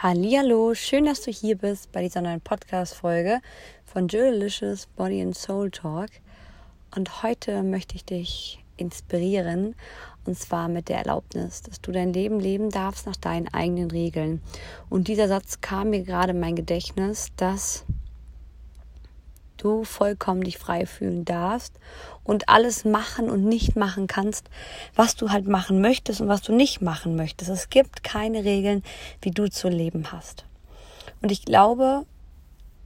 Hallihallo, schön, dass du hier bist bei dieser neuen Podcast-Folge von Jewelicious Body and Soul Talk. Und heute möchte ich dich inspirieren und zwar mit der Erlaubnis, dass du dein Leben leben darfst nach deinen eigenen Regeln. Und dieser Satz kam mir gerade in mein Gedächtnis, dass du vollkommen dich frei fühlen darfst und alles machen und nicht machen kannst, was du halt machen möchtest und was du nicht machen möchtest. Es gibt keine Regeln, wie du zu leben hast. Und ich glaube,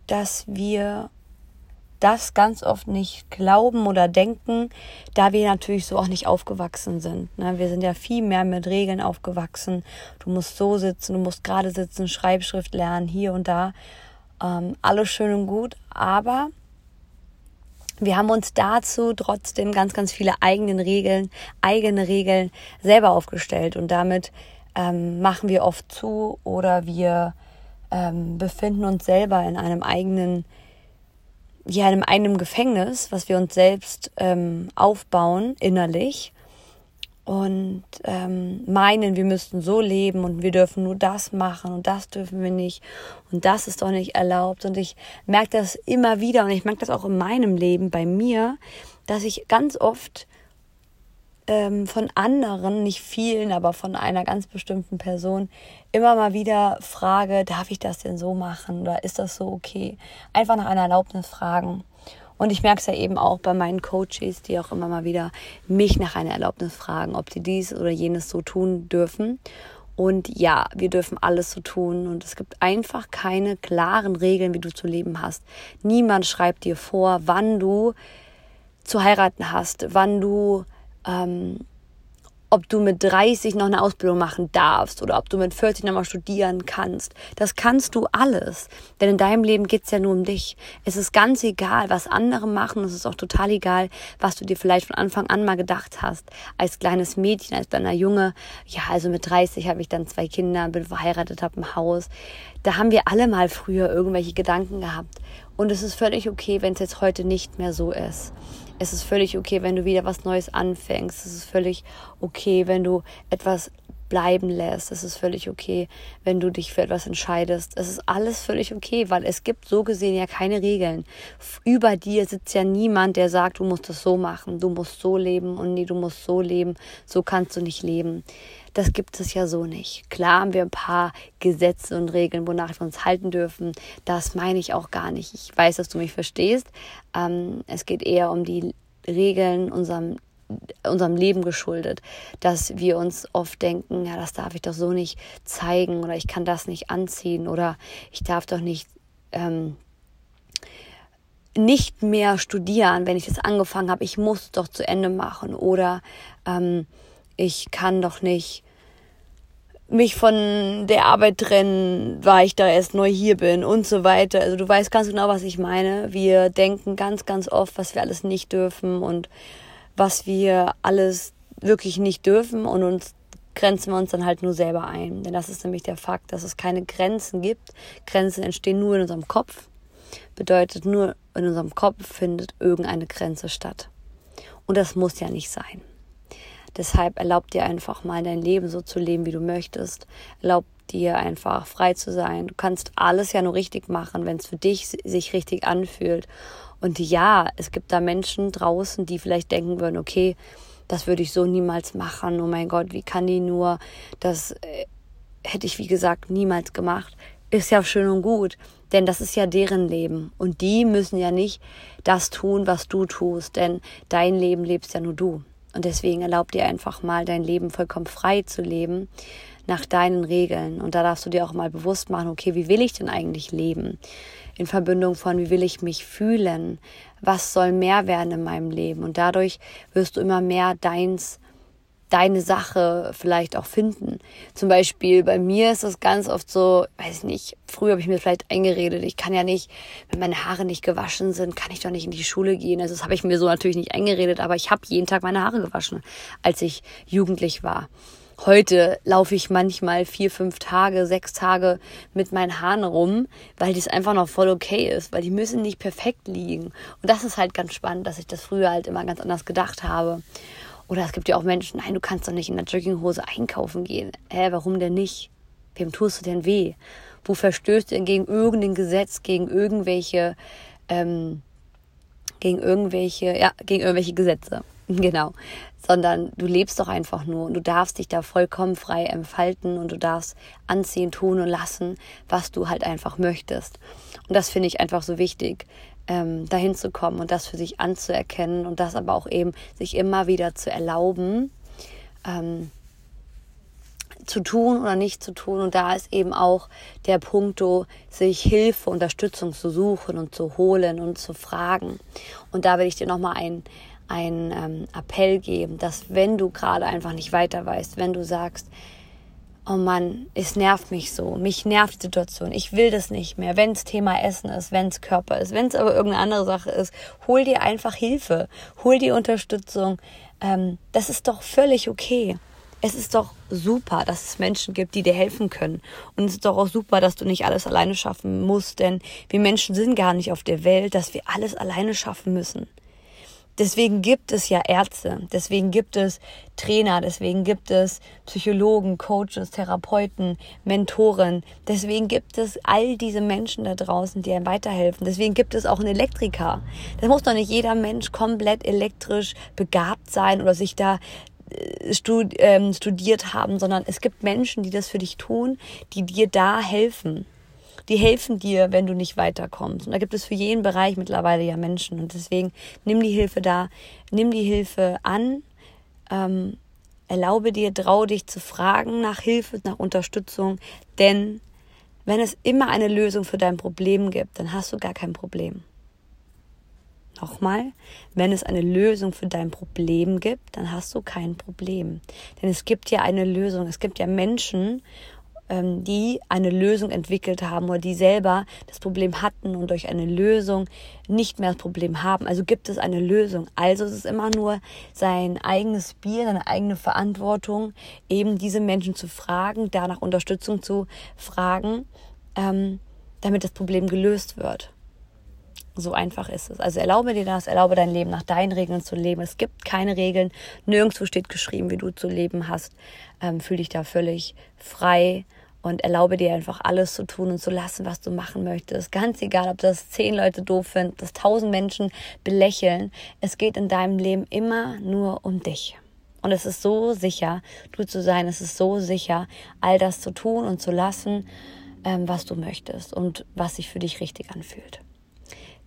dass wir das ganz oft nicht glauben oder denken, da wir natürlich so auch nicht aufgewachsen sind. Ne? Wir sind ja viel mehr mit Regeln aufgewachsen. Du musst so sitzen, du musst gerade sitzen, Schreibschrift lernen, hier und da. Ähm, alles schön und gut, aber wir haben uns dazu trotzdem ganz, ganz viele eigenen Regeln, eigene Regeln selber aufgestellt. Und damit ähm, machen wir oft zu oder wir ähm, befinden uns selber in einem eigenen, ja, in einem eigenen Gefängnis, was wir uns selbst ähm, aufbauen innerlich und ähm, meinen, wir müssten so leben und wir dürfen nur das machen und das dürfen wir nicht und das ist doch nicht erlaubt. Und ich merke das immer wieder und ich merke das auch in meinem Leben bei mir, dass ich ganz oft ähm, von anderen, nicht vielen, aber von einer ganz bestimmten Person immer mal wieder frage, darf ich das denn so machen oder ist das so okay? Einfach nach einer Erlaubnis fragen. Und ich merke es ja eben auch bei meinen Coaches, die auch immer mal wieder mich nach einer Erlaubnis fragen, ob sie dies oder jenes so tun dürfen. Und ja, wir dürfen alles so tun. Und es gibt einfach keine klaren Regeln, wie du zu leben hast. Niemand schreibt dir vor, wann du zu heiraten hast, wann du ähm, ob du mit 30 noch eine Ausbildung machen darfst oder ob du mit 40 noch mal studieren kannst. Das kannst du alles. Denn in deinem Leben geht's ja nur um dich. Es ist ganz egal, was andere machen. Es ist auch total egal, was du dir vielleicht von Anfang an mal gedacht hast. Als kleines Mädchen, als kleiner Junge. Ja, also mit 30 habe ich dann zwei Kinder, bin verheiratet, habe ein Haus. Da haben wir alle mal früher irgendwelche Gedanken gehabt. Und es ist völlig okay, wenn es jetzt heute nicht mehr so ist. Es ist völlig okay, wenn du wieder was Neues anfängst. Es ist völlig okay, wenn du etwas bleiben lässt. Es ist völlig okay, wenn du dich für etwas entscheidest. Es ist alles völlig okay, weil es gibt so gesehen ja keine Regeln. Über dir sitzt ja niemand, der sagt, du musst es so machen, du musst so leben und nee, du musst so leben, so kannst du nicht leben. Das gibt es ja so nicht. Klar haben wir ein paar Gesetze und Regeln, wonach wir uns halten dürfen. Das meine ich auch gar nicht. Ich weiß, dass du mich verstehst. Ähm, es geht eher um die Regeln unserem unserem Leben geschuldet, dass wir uns oft denken, ja, das darf ich doch so nicht zeigen oder ich kann das nicht anziehen oder ich darf doch nicht ähm, nicht mehr studieren, wenn ich das angefangen habe, ich muss doch zu Ende machen oder ähm, ich kann doch nicht mich von der Arbeit trennen, weil ich da erst neu hier bin und so weiter. Also du weißt ganz genau, was ich meine. Wir denken ganz, ganz oft, was wir alles nicht dürfen und was wir alles wirklich nicht dürfen und uns grenzen wir uns dann halt nur selber ein. Denn das ist nämlich der Fakt, dass es keine Grenzen gibt. Grenzen entstehen nur in unserem Kopf. Bedeutet, nur in unserem Kopf findet irgendeine Grenze statt. Und das muss ja nicht sein. Deshalb erlaub dir einfach mal dein Leben so zu leben, wie du möchtest. Erlaub dir einfach frei zu sein. Du kannst alles ja nur richtig machen, wenn es für dich sich richtig anfühlt. Und ja, es gibt da Menschen draußen, die vielleicht denken würden, okay, das würde ich so niemals machen. Oh mein Gott, wie kann die nur? Das äh, hätte ich, wie gesagt, niemals gemacht. Ist ja schön und gut, denn das ist ja deren Leben. Und die müssen ja nicht das tun, was du tust, denn dein Leben lebst ja nur du. Und deswegen erlaub dir einfach mal, dein Leben vollkommen frei zu leben, nach deinen Regeln. Und da darfst du dir auch mal bewusst machen, okay, wie will ich denn eigentlich leben? in Verbindung von, wie will ich mich fühlen, was soll mehr werden in meinem Leben. Und dadurch wirst du immer mehr deins, deine Sache vielleicht auch finden. Zum Beispiel bei mir ist es ganz oft so, weiß ich nicht, früher habe ich mir vielleicht eingeredet, ich kann ja nicht, wenn meine Haare nicht gewaschen sind, kann ich doch nicht in die Schule gehen. Also das habe ich mir so natürlich nicht eingeredet, aber ich habe jeden Tag meine Haare gewaschen, als ich jugendlich war. Heute laufe ich manchmal vier, fünf Tage, sechs Tage mit meinen Haaren rum, weil das einfach noch voll okay ist, weil die müssen nicht perfekt liegen. Und das ist halt ganz spannend, dass ich das früher halt immer ganz anders gedacht habe. Oder es gibt ja auch Menschen, nein, du kannst doch nicht in der Jogginghose einkaufen gehen. Hä, warum denn nicht? Wem tust du denn weh? Wo verstößt du denn gegen irgendein Gesetz, gegen irgendwelche, ähm, gegen irgendwelche, ja, gegen irgendwelche Gesetze? Genau. Sondern du lebst doch einfach nur und du darfst dich da vollkommen frei entfalten und du darfst anziehen, tun und lassen, was du halt einfach möchtest. Und das finde ich einfach so wichtig, ähm, dahin zu kommen und das für sich anzuerkennen und das aber auch eben sich immer wieder zu erlauben, ähm, zu tun oder nicht zu tun. Und da ist eben auch der Punkt, sich Hilfe, Unterstützung zu suchen und zu holen und zu fragen. Und da will ich dir nochmal ein, ein ähm, Appell geben, dass wenn du gerade einfach nicht weiter weißt, wenn du sagst, oh Mann, es nervt mich so, mich nervt die Situation, ich will das nicht mehr, wenn es Thema Essen ist, wenn es Körper ist, wenn es aber irgendeine andere Sache ist, hol dir einfach Hilfe, hol dir Unterstützung, ähm, das ist doch völlig okay. Es ist doch super, dass es Menschen gibt, die dir helfen können. Und es ist doch auch super, dass du nicht alles alleine schaffen musst, denn wir Menschen sind gar nicht auf der Welt, dass wir alles alleine schaffen müssen. Deswegen gibt es ja Ärzte, deswegen gibt es Trainer, deswegen gibt es Psychologen, Coaches, Therapeuten, Mentoren. Deswegen gibt es all diese Menschen da draußen, die einem weiterhelfen. Deswegen gibt es auch einen Elektriker. Das muss doch nicht jeder Mensch komplett elektrisch begabt sein oder sich da äh, ähm, studiert haben, sondern es gibt Menschen, die das für dich tun, die dir da helfen die helfen dir, wenn du nicht weiterkommst. Und da gibt es für jeden Bereich mittlerweile ja Menschen. Und deswegen nimm die Hilfe da, nimm die Hilfe an, ähm, erlaube dir, trau dich zu fragen nach Hilfe, nach Unterstützung, denn wenn es immer eine Lösung für dein Problem gibt, dann hast du gar kein Problem. Nochmal, wenn es eine Lösung für dein Problem gibt, dann hast du kein Problem. Denn es gibt ja eine Lösung. Es gibt ja Menschen ähm, die eine Lösung entwickelt haben oder die selber das Problem hatten und durch eine Lösung nicht mehr das Problem haben. Also gibt es eine Lösung. Also es ist immer nur sein eigenes Bier, seine eigene Verantwortung, eben diese Menschen zu fragen, danach Unterstützung zu fragen, ähm, damit das Problem gelöst wird. So einfach ist es. Also erlaube dir das, erlaube dein Leben nach deinen Regeln zu leben. Es gibt keine Regeln, nirgendwo steht geschrieben, wie du zu leben hast. Ähm, fühl dich da völlig frei und erlaube dir einfach alles zu tun und zu lassen, was du machen möchtest. Ganz egal, ob das zehn Leute doof finden, dass tausend Menschen belächeln. Es geht in deinem Leben immer nur um dich. Und es ist so sicher, du zu sein. Es ist so sicher, all das zu tun und zu lassen, ähm, was du möchtest und was sich für dich richtig anfühlt.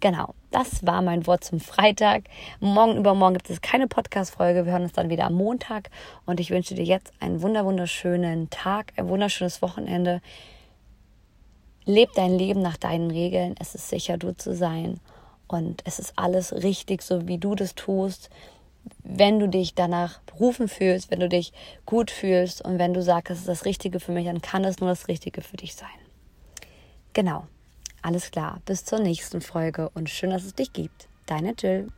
Genau, das war mein Wort zum Freitag. Morgen übermorgen gibt es keine Podcast-Folge. Wir hören uns dann wieder am Montag. Und ich wünsche dir jetzt einen wunderschönen Tag, ein wunderschönes Wochenende. Leb dein Leben nach deinen Regeln. Es ist sicher, du zu sein. Und es ist alles richtig, so wie du das tust. Wenn du dich danach berufen fühlst, wenn du dich gut fühlst und wenn du sagst, es ist das Richtige für mich, dann kann es nur das Richtige für dich sein. Genau. Alles klar, bis zur nächsten Folge und schön, dass es dich gibt. Deine Jill.